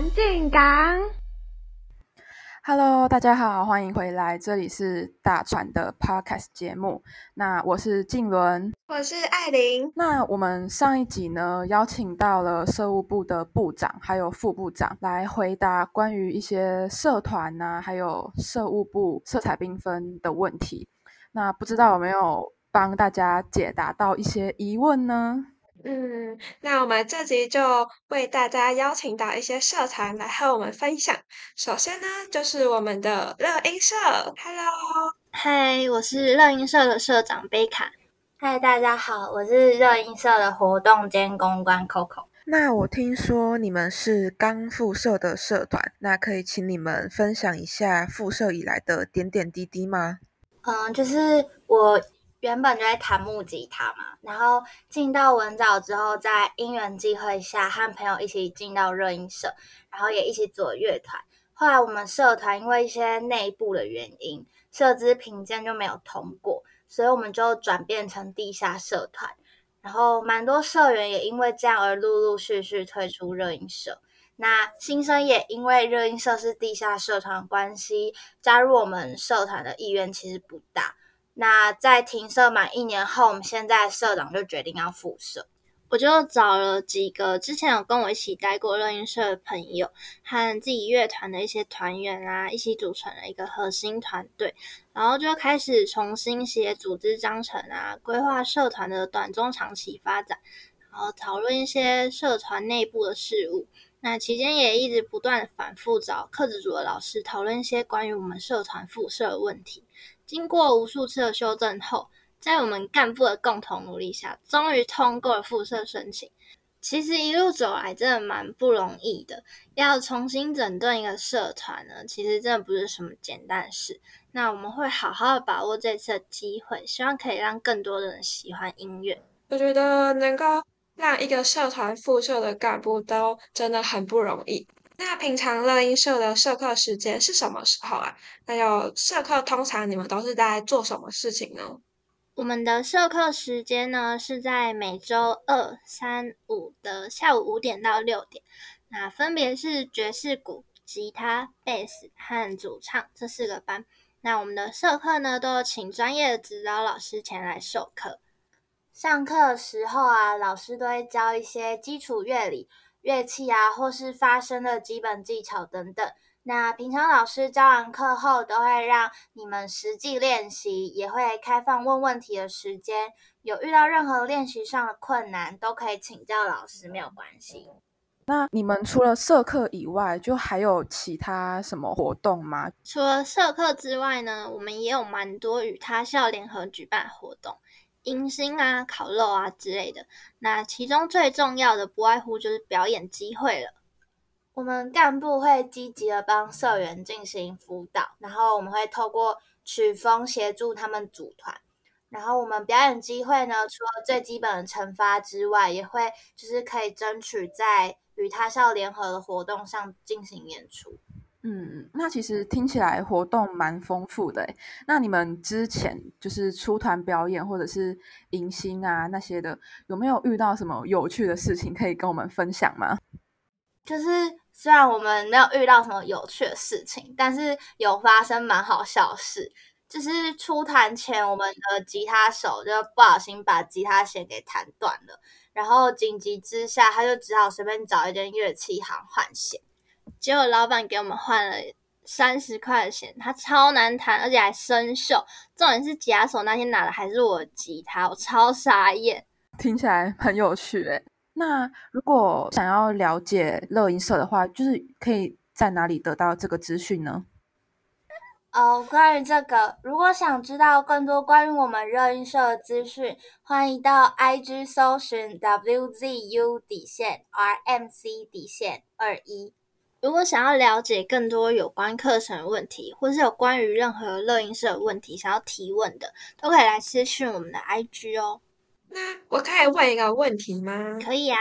船进港。Hello，大家好，欢迎回来，这里是大船的 Podcast 节目。那我是静伦，我是艾琳。那我们上一集呢，邀请到了社务部的部长还有副部长来回答关于一些社团呐，还有社务部色彩缤纷的问题。那不知道有没有帮大家解答到一些疑问呢？嗯，那我们这集就为大家邀请到一些社团来和我们分享。首先呢，就是我们的乐音社，Hello，嗨，我是乐音社的社长贝卡。嗨，大家好，我是乐音社的活动兼公关 Coco。那我听说你们是刚复社的社团，那可以请你们分享一下复社以来的点点滴滴吗？嗯，就是我。原本就在弹木吉他嘛，然后进到文藻之后，在因缘际会下和朋友一起进到热音社，然后也一起组乐团。后来我们社团因为一些内部的原因，社资评鉴就没有通过，所以我们就转变成地下社团。然后蛮多社员也因为这样而陆陆续续退出热音社。那新生也因为热音社是地下社团关系，加入我们社团的意愿其实不大。那在停社满一年后，我们现在社长就决定要复社，我就找了几个之前有跟我一起待过乐音社的朋友，和自己乐团的一些团员啊，一起组成了一个核心团队，然后就开始重新写组织章程啊，规划社团的短中长期发展，然后讨论一些社团内部的事务。那期间也一直不断反复找课职组的老师讨论一些关于我们社团复社的问题。经过无数次的修正后，在我们干部的共同努力下，终于通过了复社申请。其实一路走来，真的蛮不容易的。要重新整顿一个社团呢，其实真的不是什么简单事。那我们会好好的把握这次的机会，希望可以让更多的人喜欢音乐。我觉得能够让一个社团复社的干部都真的很不容易。那平常乐音社的社课时间是什么时候啊？还有社课通常你们都是在做什么事情呢？我们的社课时间呢是在每周二、三、五的下午五点到六点，那分别是爵士鼓、吉他、贝斯和主唱这四个班。那我们的社课呢都有请专业的指导老师前来授课。上课时候啊，老师都会教一些基础乐理。乐器啊，或是发声的基本技巧等等。那平常老师教完课后，都会让你们实际练习，也会开放问问题的时间。有遇到任何练习上的困难，都可以请教老师，没有关系。那你们除了社课以外，就还有其他什么活动吗？除了社课之外呢，我们也有蛮多与他校联合举办活动。迎新啊、烤肉啊之类的，那其中最重要的不外乎就是表演机会了。我们干部会积极的帮社员进行辅导，然后我们会透过曲风协助他们组团。然后我们表演机会呢，除了最基本的惩罚之外，也会就是可以争取在与他校联合的活动上进行演出。嗯，那其实听起来活动蛮丰富的那你们之前就是出团表演或者是迎新啊那些的，有没有遇到什么有趣的事情可以跟我们分享吗？就是虽然我们没有遇到什么有趣的事情，但是有发生蛮好笑事。就是出团前，我们的吉他手就不小心把吉他弦给弹断了，然后紧急之下，他就只好随便找一间乐器行换弦。结果老板给我们换了三十块的弦，它超难弹，而且还生锈。重点是吉他手那天拿的还是我的吉他，我超傻眼。听起来很有趣诶。那如果想要了解乐音社的话，就是可以在哪里得到这个资讯呢？哦，关于这个，如果想知道更多关于我们热音社的资讯，欢迎到 IG 搜寻 WZU 底线 RMC 底线二一。如果想要了解更多有关课程的问题，或是有关于任何乐音社的问题想要提问的，都可以来私讯我们的 IG 哦。那我可以问一个问题吗？可以啊，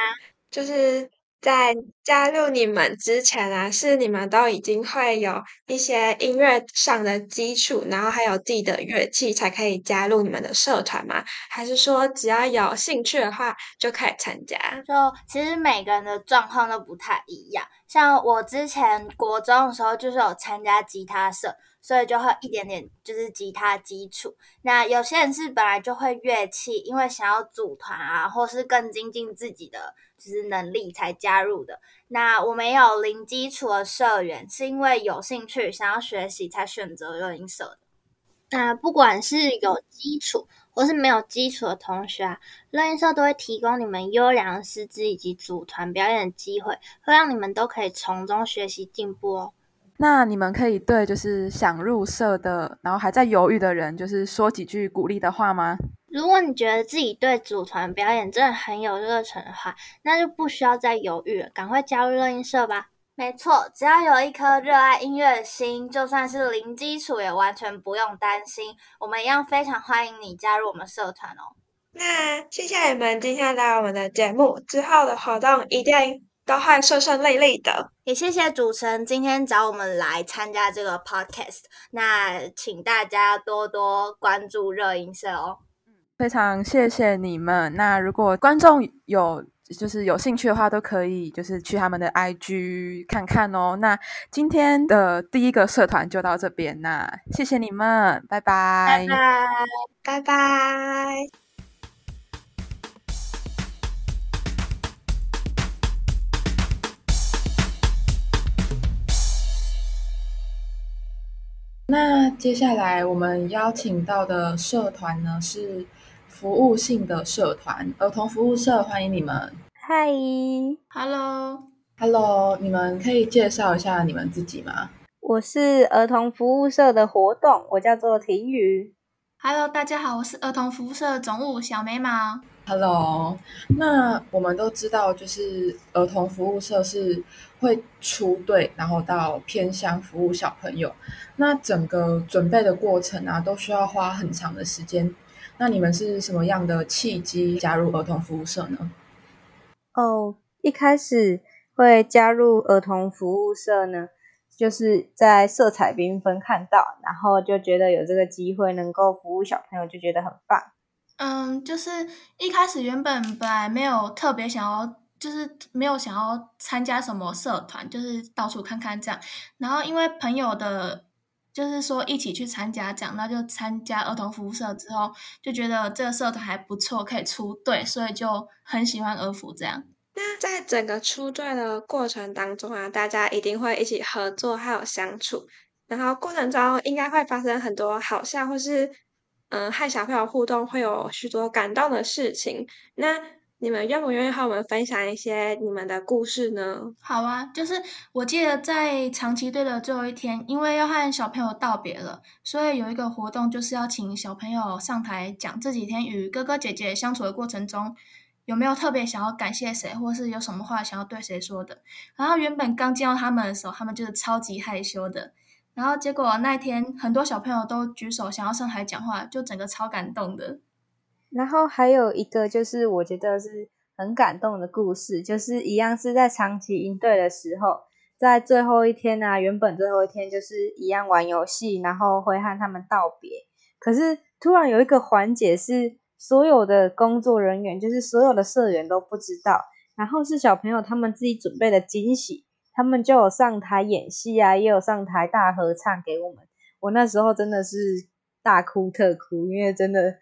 就是在加入你们之前啊，是你们都已经会有一些音乐上的基础，然后还有自己的乐器，才可以加入你们的社团吗？还是说只要有兴趣的话就可以参加？就其实每个人的状况都不太一样。像我之前国中的时候，就是有参加吉他社。所以就会一点点就是吉他基础。那有些人是本来就会乐器，因为想要组团啊，或是更精进自己的就是能力才加入的。那我们有零基础的社员，是因为有兴趣想要学习才选择热音社的。那不管是有基础或是没有基础的同学啊，乐音社都会提供你们优良的师资以及组团表演的机会，会让你们都可以从中学习进步哦。那你们可以对就是想入社的，然后还在犹豫的人，就是说几句鼓励的话吗？如果你觉得自己对组团表演真的很有热忱的话，那就不需要再犹豫了，赶快加入热音社吧。没错，只要有一颗热爱音乐的心，就算是零基础也完全不用担心。我们一样非常欢迎你加入我们社团哦。那谢谢你们今天来我们的节目，之后的活动一定。都会顺顺利利的，也谢谢主持人今天找我们来参加这个 podcast。那请大家多多关注热音社哦。非常谢谢你们。那如果观众有就是有兴趣的话，都可以就是去他们的 IG 看看哦。那今天的第一个社团就到这边，那谢谢你们，拜拜，拜拜，拜拜。那接下来我们邀请到的社团呢是服务性的社团，儿童服务社，欢迎你们。嗨，Hello，Hello，你们可以介绍一下你们自己吗？我是儿童服务社的活动，我叫做婷宇。Hello，大家好，我是儿童服务社总务小眉毛。Hello，那我们都知道，就是儿童服务社是会出队，然后到偏乡服务小朋友。那整个准备的过程啊，都需要花很长的时间。那你们是什么样的契机加入儿童服务社呢？哦，一开始会加入儿童服务社呢，就是在色彩缤纷看到，然后就觉得有这个机会能够服务小朋友，就觉得很棒。嗯，就是一开始原本本来没有特别想要，就是没有想要参加什么社团，就是到处看看这样。然后因为朋友的，就是说一起去参加这样，那就参加儿童服务社之后，就觉得这个社团还不错，可以出队，所以就很喜欢儿服这样。那在整个出队的过程当中啊，大家一定会一起合作还有相处，然后过程中应该会发生很多好笑或是。嗯，和小朋友互动会有许多感动的事情。那你们愿不愿意和我们分享一些你们的故事呢？好啊，就是我记得在长期队的最后一天，因为要和小朋友道别了，所以有一个活动，就是要请小朋友上台讲这几天与哥哥姐姐相处的过程中，有没有特别想要感谢谁，或是有什么话想要对谁说的。然后原本刚见到他们的时候，他们就是超级害羞的。然后结果那天很多小朋友都举手想要上台讲话，就整个超感动的。然后还有一个就是我觉得是很感动的故事，就是一样是在长期应对的时候，在最后一天啊，原本最后一天就是一样玩游戏，然后会和他们道别。可是突然有一个环节是所有的工作人员，就是所有的社员都不知道，然后是小朋友他们自己准备的惊喜。他们就有上台演戏啊，也有上台大合唱给我们。我那时候真的是大哭特哭，因为真的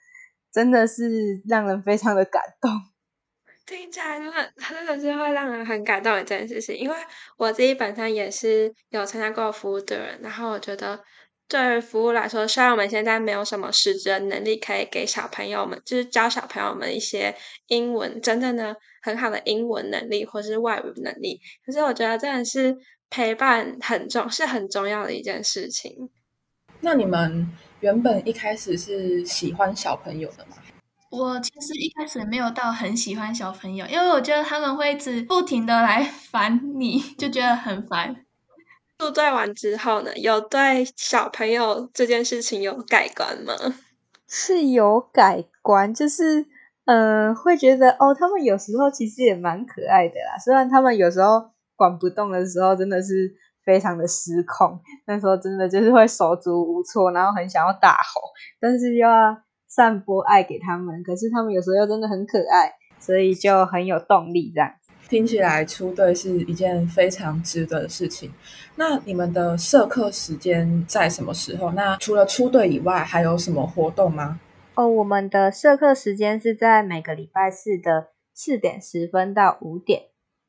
真的是让人非常的感动。听起来真的真的是会让人很感动的一件事情。因为我自己本身也是有参加过服务的人，然后我觉得对于服务来说，虽然我们现在没有什么实质的能力可以给小朋友们，就是教小朋友们一些英文真正的。很好的英文能力或是外语能力，可是我觉得真的是陪伴很重，是很重要的一件事情。那你们原本一开始是喜欢小朋友的吗？我其实一开始没有到很喜欢小朋友，因为我觉得他们会一直不停的来烦你，就觉得很烦。入队完之后呢，有对小朋友这件事情有改观吗？是有改观，就是。嗯、呃会觉得哦，他们有时候其实也蛮可爱的啦。虽然他们有时候管不动的时候，真的是非常的失控，那时候真的就是会手足无措，然后很想要大吼，但是又要散播爱给他们。可是他们有时候又真的很可爱，所以就很有动力这样。听起来出队是一件非常值得的事情。那你们的社课时间在什么时候？那除了出队以外，还有什么活动吗？哦，我们的社课时间是在每个礼拜四的四点十分到五点。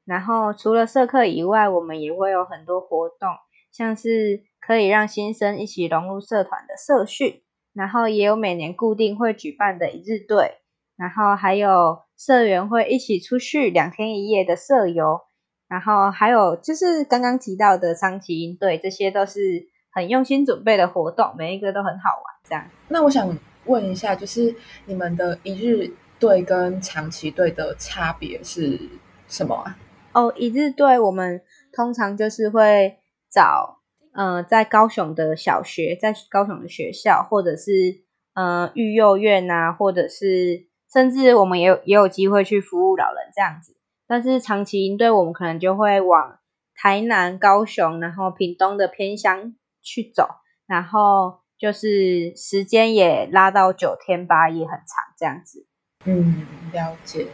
然后除了社课以外，我们也会有很多活动，像是可以让新生一起融入社团的社训，然后也有每年固定会举办的一日队，然后还有社员会一起出去两天一夜的社游，然后还有就是刚刚提到的长期营队，这些都是很用心准备的活动，每一个都很好玩。这样，那我想问一下，就是你们的一日队跟长期队的差别是什么啊？哦，一日队我们通常就是会找，呃，在高雄的小学，在高雄的学校，或者是呃育幼院啊，或者是甚至我们也有也有机会去服务老人这样子。但是长期营队我们可能就会往台南、高雄，然后屏东的偏乡去走，然后就是时间也拉到九天八夜，很长这样子。嗯，了解。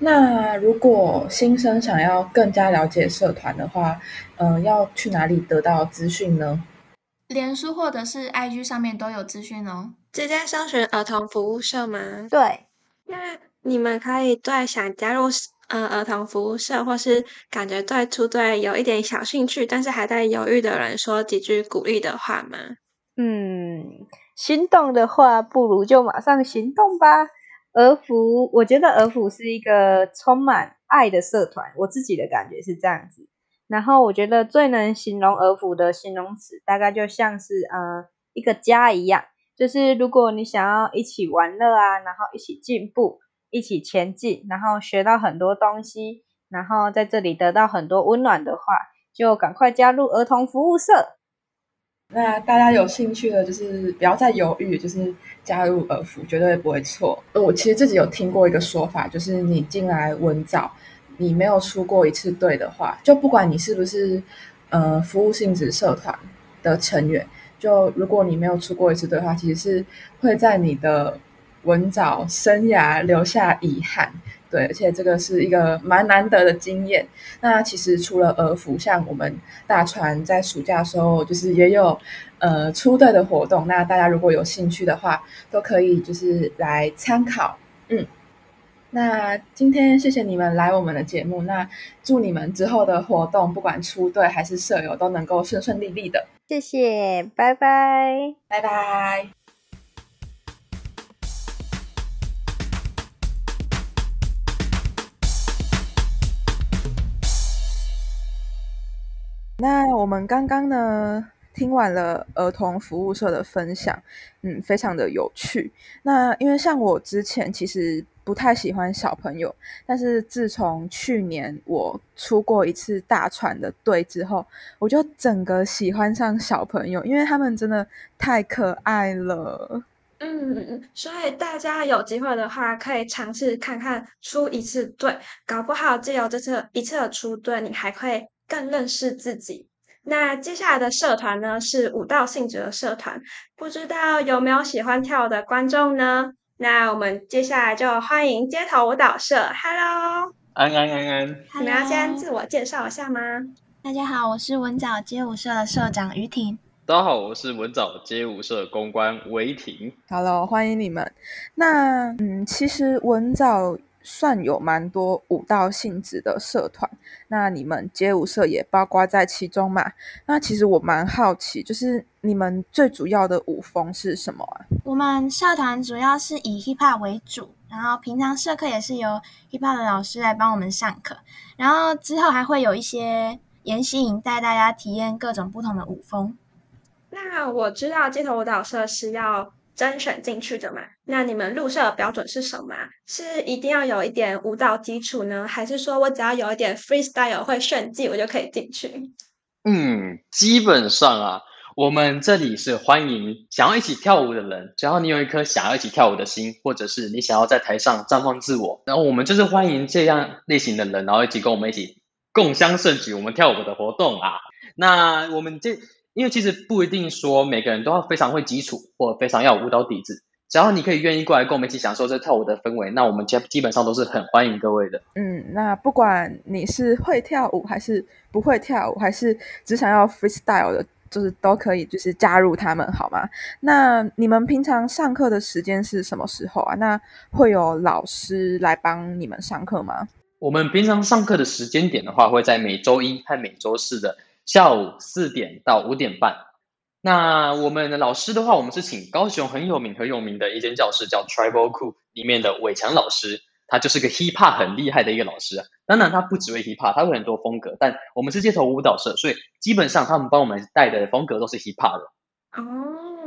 那如果新生想要更加了解社团的话，嗯、要去哪里得到资讯呢？脸书或者是 IG 上面都有资讯哦。直接搜寻儿童服务社吗？对，那你们可以对想加入呃儿童服务社，或是感觉对出队有一点小兴趣，但是还在犹豫的人，说几句鼓励的话吗？嗯，心动的话，不如就马上行动吧。儿福，我觉得儿福是一个充满爱的社团，我自己的感觉是这样子。然后我觉得最能形容儿福的形容词，大概就像是呃一个家一样，就是如果你想要一起玩乐啊，然后一起进步，一起前进，然后学到很多东西，然后在这里得到很多温暖的话，就赶快加入儿童服务社。那大家有兴趣的，就是不要再犹豫，就是加入耳福，绝对不会错。我其实自己有听过一个说法，就是你进来文藻，你没有出过一次队的话，就不管你是不是呃服务性质社团的成员，就如果你没有出过一次队的话，其实是会在你的文藻生涯留下遗憾。对，而且这个是一个蛮难得的经验。那其实除了儿福，像我们大船在暑假的时候，就是也有呃出队的活动。那大家如果有兴趣的话，都可以就是来参考。嗯，那今天谢谢你们来我们的节目。那祝你们之后的活动，不管出队还是舍友，都能够顺顺利利的。谢谢，拜拜。拜拜。那我们刚刚呢，听完了儿童服务社的分享，嗯，非常的有趣。那因为像我之前其实不太喜欢小朋友，但是自从去年我出过一次大船的队之后，我就整个喜欢上小朋友，因为他们真的太可爱了。嗯，所以大家有机会的话，可以尝试看看出一次队，搞不好借由这次一次的出队，你还会更认识自己。那接下来的社团呢是舞蹈性质的社团，不知道有没有喜欢跳舞的观众呢？那我们接下来就欢迎街头舞蹈社，Hello，安安安安，你们要先自我介绍一下吗？大家好，我是文藻街舞社的社长于婷。大家好，我是文藻街舞社公关韦婷。Hello，欢迎你们。那嗯，其实文藻算有蛮多舞蹈性质的社团，那你们街舞社也包括在其中嘛？那其实我蛮好奇，就是你们最主要的舞风是什么啊？我们社团主要是以 hip hop 为主，然后平常社课也是由 hip hop 的老师来帮我们上课，然后之后还会有一些研习营带大家体验各种不同的舞风。那我知道街头舞蹈社是要甄选进去的嘛？那你们入社的标准是什么？是一定要有一点舞蹈基础呢，还是说我只要有一点 freestyle 会炫技，我就可以进去？嗯，基本上啊，我们这里是欢迎想要一起跳舞的人，只要你有一颗想要一起跳舞的心，或者是你想要在台上绽放自我，然后我们就是欢迎这样类型的人，然后一起跟我们一起共襄盛举我们跳舞的活动啊。那我们这因为其实不一定说每个人都要非常会基础，或非常要有舞蹈底子。只要你可以愿意过来跟我们一起享受这跳舞的氛围，那我们基基本上都是很欢迎各位的。嗯，那不管你是会跳舞还是不会跳舞，还是只想要 freestyle 的，就是都可以，就是加入他们，好吗？那你们平常上课的时间是什么时候啊？那会有老师来帮你们上课吗？我们平常上课的时间点的话，会在每周一和每周四的下午四点到五点半。那我们的老师的话，我们是请高雄很有名很有名的一间教室，叫 Tribal Cool 里面的伟强老师，他就是个 Hip Hop 很厉害的一个老师。当然，他不只会 Hip Hop，他会很多风格。但我们是街头舞蹈社，所以基本上他们帮我们带的风格都是 Hip Hop 的。哦，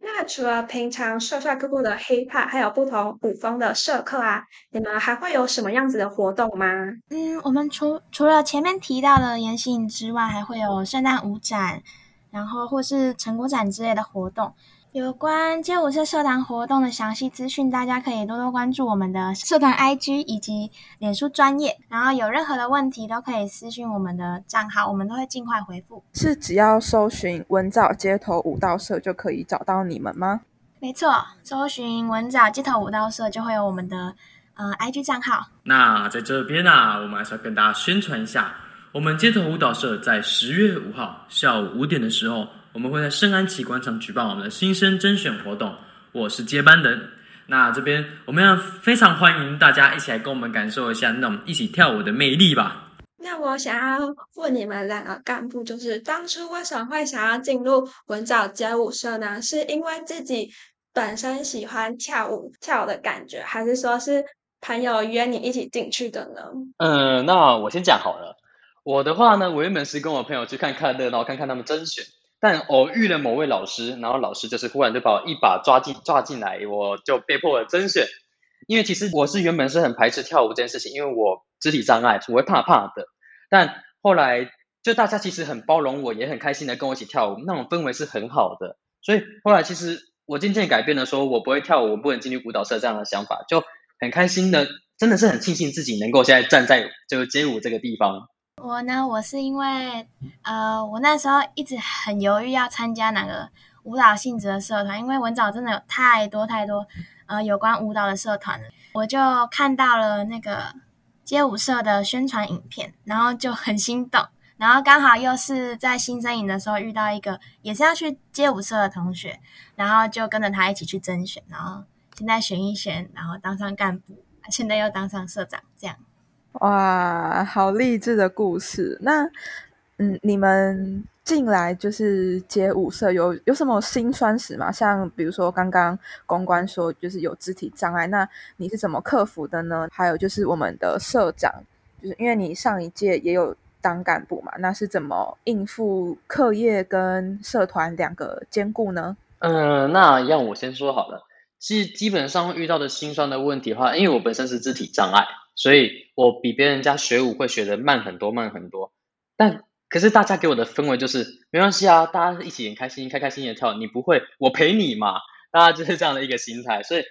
那除了平常帅帅酷酷的 Hip Hop，还有不同舞风的社课啊，你们还会有什么样子的活动吗？嗯，我们除除了前面提到的言行之外，还会有圣诞舞展。然后或是成果展之类的活动，有关街舞社社团活动的详细资讯，大家可以多多关注我们的社团 IG 以及脸书专业。然后有任何的问题都可以私讯我们的账号，我们都会尽快回复。是只要搜寻文藻街头舞蹈社就可以找到你们吗？没错，搜寻文藻街头舞蹈社就会有我们的呃 IG 账号。那在这边呢，我们还是要跟大家宣传一下。我们街头舞蹈社在十月五号下午五点的时候，我们会在圣安奇广场举办我们的新生甄选活动。我是接班人，那这边我们要非常欢迎大家一起来跟我们感受一下那种一起跳舞的魅力吧。那我想要问你们两个干部，就是当初为什么会想要进入文藻街舞社呢？是因为自己本身喜欢跳舞跳的感觉，还是说是朋友约你一起进去的呢？嗯，那我先讲好了。我的话呢，我原本是跟我朋友去看看热闹，看看他们甄选，但偶遇了某位老师，然后老师就是忽然就把我一把抓进抓进来，我就被迫了甄选。因为其实我是原本是很排斥跳舞这件事情，因为我肢体障碍，我会怕怕的。但后来就大家其实很包容我，也很开心的跟我一起跳舞，那种氛围是很好的。所以后来其实我渐渐改变了，说我不会跳舞，我不能进入舞蹈社这样的想法，就很开心的，真的是很庆幸自己能够现在站在就是街舞这个地方。我呢，我是因为，呃，我那时候一直很犹豫要参加哪个舞蹈性质的社团，因为文藻真的有太多太多，呃，有关舞蹈的社团了。我就看到了那个街舞社的宣传影片，然后就很心动，然后刚好又是在新生营的时候遇到一个也是要去街舞社的同学，然后就跟着他一起去甄选，然后现在选一选，然后当上干部，现在又当上社长，这样。哇，好励志的故事！那，嗯，你们进来就是街舞社，有有什么辛酸史吗？像比如说刚刚公关说就是有肢体障碍，那你是怎么克服的呢？还有就是我们的社长，就是因为你上一届也有当干部嘛，那是怎么应付课业跟社团两个兼顾呢？嗯，那让我先说好了，其实基本上遇到的心酸的问题的话，因为我本身是肢体障碍。所以我比别人家学舞会学的慢很多，慢很多。但可是大家给我的氛围就是没关系啊，大家一起很开心，开开心心的跳。你不会，我陪你嘛。大家就是这样的一个心态，所以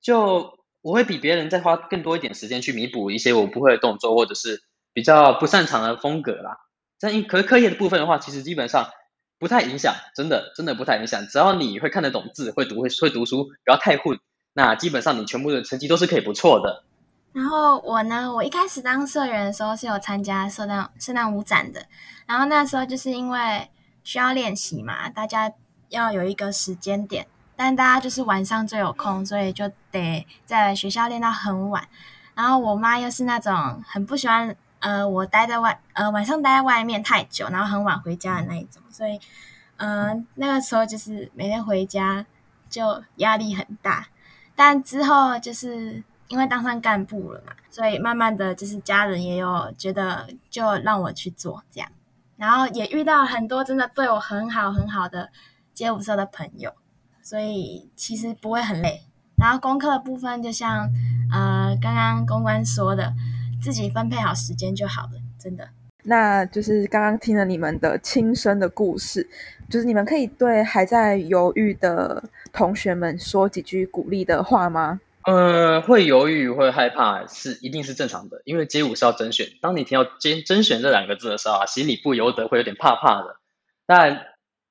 就我会比别人再花更多一点时间去弥补一些我不会的动作，或者是比较不擅长的风格啦。但因可是课业的部分的话，其实基本上不太影响，真的真的不太影响。只要你会看得懂字，会读会会读书，不要太混，那基本上你全部的成绩都是可以不错的。然后我呢，我一开始当社员的时候是有参加圣诞圣诞舞展的，然后那时候就是因为需要练习嘛，大家要有一个时间点，但大家就是晚上最有空，所以就得在学校练到很晚。然后我妈又是那种很不喜欢呃我待在外呃晚上待在外面太久，然后很晚回家的那一种，所以嗯那个时候就是每天回家就压力很大，但之后就是。因为当上干部了嘛，所以慢慢的就是家人也有觉得，就让我去做这样，然后也遇到很多真的对我很好很好的街舞社的朋友，所以其实不会很累。然后功课的部分，就像呃刚刚公关说的，自己分配好时间就好了，真的。那就是刚刚听了你们的亲身的故事，就是你们可以对还在犹豫的同学们说几句鼓励的话吗？呃，会犹豫会害怕是一定是正常的，因为街舞是要甄选。当你听到“甄甄选”这两个字的时候啊，心里不由得会有点怕怕的。但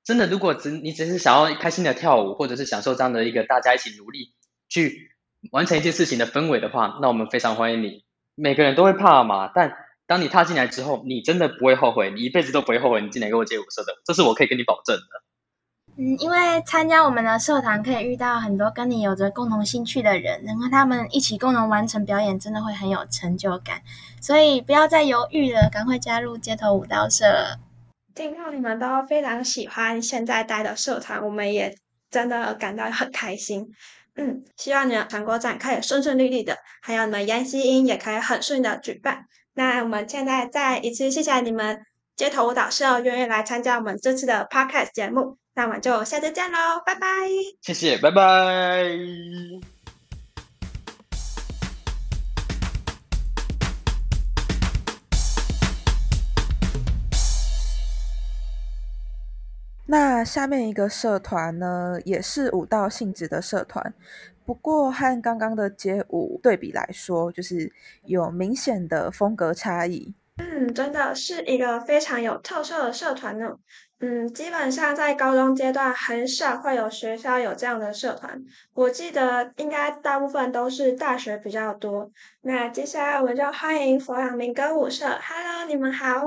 真的，如果只你只是想要开心的跳舞，或者是享受这样的一个大家一起努力去完成一件事情的氛围的话，那我们非常欢迎你。每个人都会怕嘛，但当你踏进来之后，你真的不会后悔，你一辈子都不会后悔你进来跟我街舞社的，这是我可以跟你保证的。嗯，因为参加我们的社团可以遇到很多跟你有着共同兴趣的人，能和他们一起共同完成表演，真的会很有成就感。所以不要再犹豫了，赶快加入街头舞蹈社。听到你们都非常喜欢现在待的社团，我们也真的感到很开心。嗯，希望你们全国展可以顺顺利利的，还有你们研习营也可以很顺的举办。那我们现在再一次谢谢你们街头舞蹈社愿意来参加我们这次的 podcast 节目。那我们就下次见喽，拜拜！谢谢，拜拜。那下面一个社团呢，也是舞蹈性质的社团，不过和刚刚的街舞对比来说，就是有明显的风格差异。嗯，真的是一个非常有特色的社团呢。嗯，基本上在高中阶段很少会有学校有这样的社团，我记得应该大部分都是大学比较多。那接下来我们就欢迎佛朗明歌舞社，Hello，你们好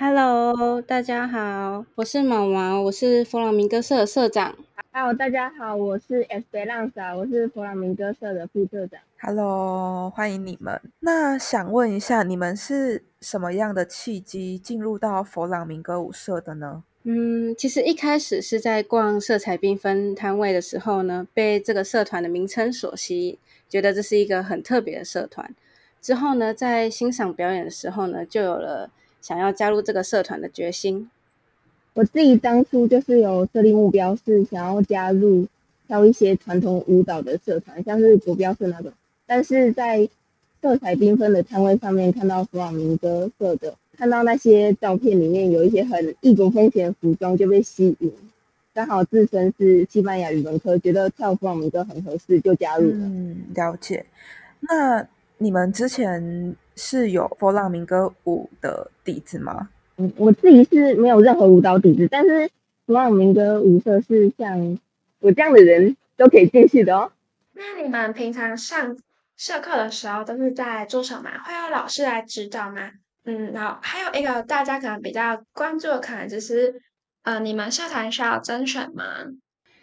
，Hello，大家好，我是毛毛，我是佛朗明哥社的社长。Hello，大家好，我是 Esperanza，我是佛朗明哥社的副社长。Hello，欢迎你们。那想问一下，你们是什么样的契机进入到佛朗明哥舞社的呢？嗯，其实一开始是在逛色彩缤纷摊位的时候呢，被这个社团的名称所吸引，觉得这是一个很特别的社团。之后呢，在欣赏表演的时候呢，就有了想要加入这个社团的决心。我自己当初就是有设立目标，是想要加入跳一些传统舞蹈的社团，像是国标社那种。但是在色彩缤纷的摊位上面看到弗朗明哥社的。看到那些照片里面有一些很异国风情的服装，就被吸引。刚好自身是西班牙语文科，觉得跳弗朗明哥很合适，就加入了。嗯，了解。那你们之前是有弗朗明哥舞的底子吗？嗯，我自己是没有任何舞蹈底子，但是弗朗明哥舞社是像我这样的人都可以进去的哦。那你们平常上社课的时候都是在做什么？会有老师来指导吗？嗯，然后还有一个大家可能比较关注的，可能就是，呃，你们社团需要甄选吗？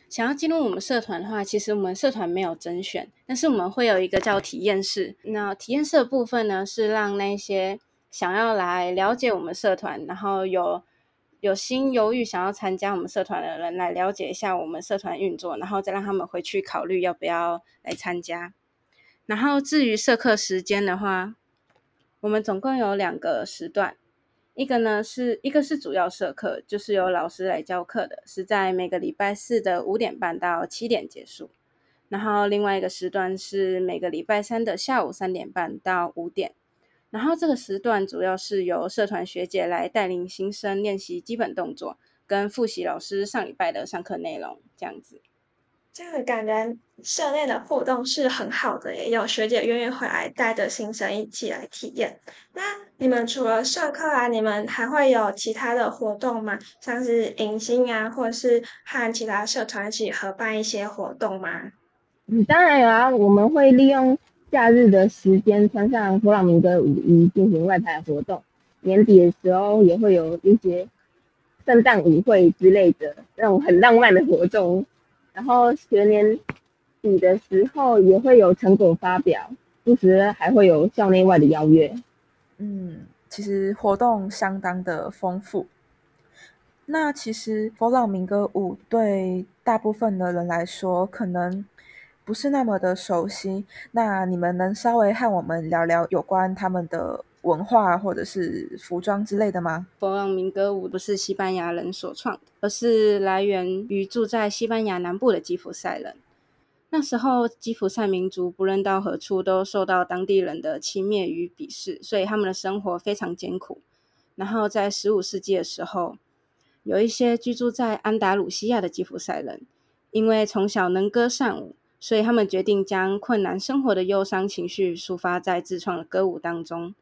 想要进入我们社团的话，其实我们社团没有甄选，但是我们会有一个叫体验室。那体验室的部分呢，是让那些想要来了解我们社团，然后有有心犹豫想要参加我们社团的人来了解一下我们社团运作，然后再让他们回去考虑要不要来参加。然后至于社课时间的话，我们总共有两个时段，一个呢是一个是主要社课，就是由老师来教课的，是在每个礼拜四的五点半到七点结束。然后另外一个时段是每个礼拜三的下午三点半到五点。然后这个时段主要是由社团学姐来带领新生练习基本动作，跟复习老师上礼拜的上课内容，这样子。这个感觉社内的互动是很好的，也有学姐愿意回来带着新生一起来体验。那你们除了社课啊，你们还会有其他的活动吗？像是迎新啊，或者是和其他社团一起合办一些活动吗？嗯，当然有啊，我们会利用假日的时间穿上弗朗明哥舞衣进行外派活动。年底的时候也会有一些圣诞舞会之类的那种很浪漫的活动。然后学年底的时候也会有成果发表，不时还会有校内外的邀约。嗯，其实活动相当的丰富。那其实佛朗明哥舞对大部分的人来说可能不是那么的熟悉。那你们能稍微和我们聊聊有关他们的文化或者是服装之类的吗？佛朗明哥舞不是西班牙人所创的。而是来源于住在西班牙南部的吉普赛人。那时候，吉普赛民族不论到何处都受到当地人的轻蔑与鄙视，所以他们的生活非常艰苦。然后在十五世纪的时候，有一些居住在安达鲁西亚的吉普赛人，因为从小能歌善舞，所以他们决定将困难生活的忧伤情绪抒发在自创的歌舞当中。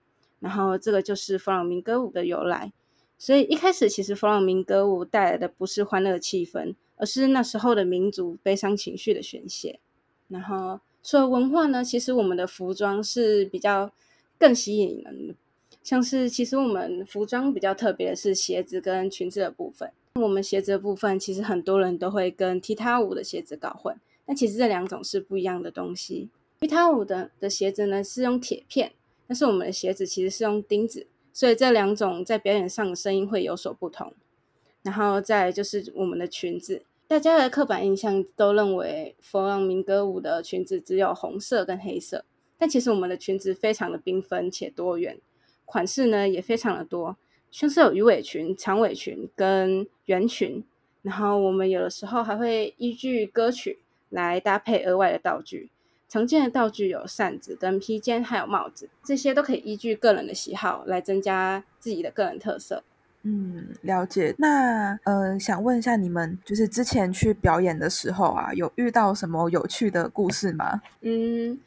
然后这个就是弗朗明歌舞的由来。所以一开始，其实弗朗明歌舞带来的不是欢乐气氛，而是那时候的民族悲伤情绪的宣泄。然后说文化呢，其实我们的服装是比较更吸引人的。像是其实我们服装比较特别的是鞋子跟裙子的部分。我们鞋子的部分，其实很多人都会跟踢踏舞的鞋子搞混。那其实这两种是不一样的东西。踢踏舞的的鞋子呢是用铁片，但是我们的鞋子其实是用钉子，所以这两种在表演上的声音会有所不同。然后再就是我们的裙子，大家的刻板印象都认为弗朗明歌舞的裙子只有红色跟黑色，但其实我们的裙子非常的缤纷且多元。款式呢也非常的多，像是有鱼尾裙、长尾裙跟圆裙，然后我们有的时候还会依据歌曲来搭配额外的道具。常见的道具有扇子、跟披肩，还有帽子，这些都可以依据个人的喜好来增加自己的个人特色。嗯，了解。那呃，想问一下你们，就是之前去表演的时候啊，有遇到什么有趣的故事吗？嗯。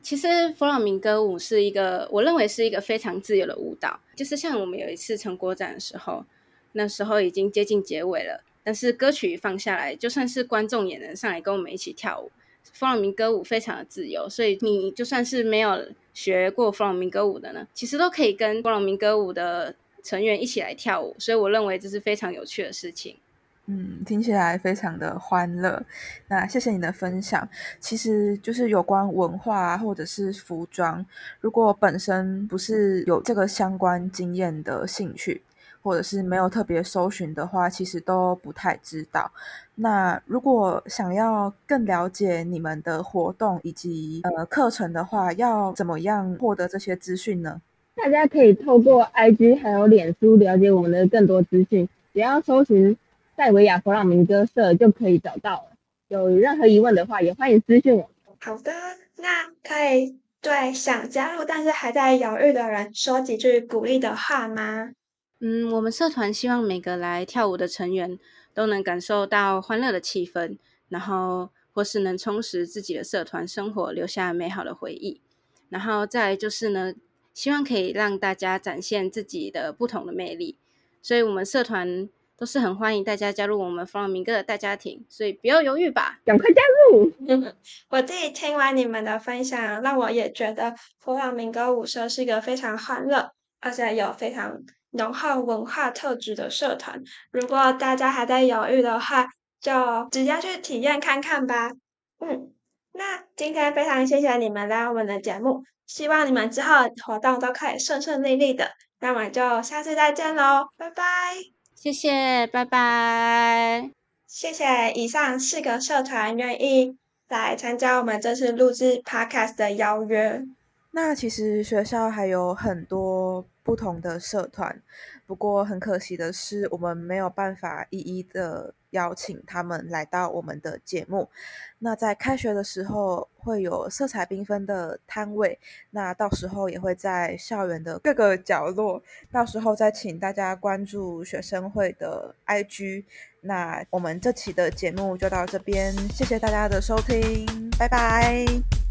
其实弗朗明歌舞是一个，我认为是一个非常自由的舞蹈。就是像我们有一次成果展的时候，那时候已经接近结尾了，但是歌曲放下来，就算是观众也能上来跟我们一起跳舞。弗朗明歌舞非常的自由，所以你就算是没有学过弗朗明歌舞的呢，其实都可以跟弗朗明歌舞的成员一起来跳舞。所以我认为这是非常有趣的事情。嗯，听起来非常的欢乐。那谢谢你的分享。其实就是有关文化或者是服装，如果本身不是有这个相关经验的兴趣，或者是没有特别搜寻的话，其实都不太知道。那如果想要更了解你们的活动以及呃课程的话，要怎么样获得这些资讯呢？大家可以透过 IG 还有脸书了解我们的更多资讯，只要搜寻。塞维亚弗朗明哥社就可以找到了。有任何疑问的话，也欢迎私信我。好的，那可以对想加入但是还在犹豫的人说几句鼓励的话吗？嗯，我们社团希望每个来跳舞的成员都能感受到欢乐的气氛，然后或是能充实自己的社团生活，留下美好的回忆。然后再来就是呢，希望可以让大家展现自己的不同的魅力。所以，我们社团。都是很欢迎大家加入我们弗朗明哥的大家庭，所以不要犹豫吧，赶快加入！我自己听完你们的分享，让我也觉得弗朗明哥舞社是一个非常欢乐，而且有非常浓厚文化特质的社团。如果大家还在犹豫的话，就直接去体验看看吧。嗯，那今天非常谢谢你们来我们的节目，希望你们之后活动都可以顺顺利利的。那我们就下次再见喽，拜拜。谢谢，拜拜。谢谢以上四个社团愿意来参加我们这次录制 Podcast 的邀约。那其实学校还有很多不同的社团，不过很可惜的是，我们没有办法一一的。邀请他们来到我们的节目。那在开学的时候会有色彩缤纷的摊位，那到时候也会在校园的各个角落。到时候再请大家关注学生会的 IG。那我们这期的节目就到这边，谢谢大家的收听，拜拜。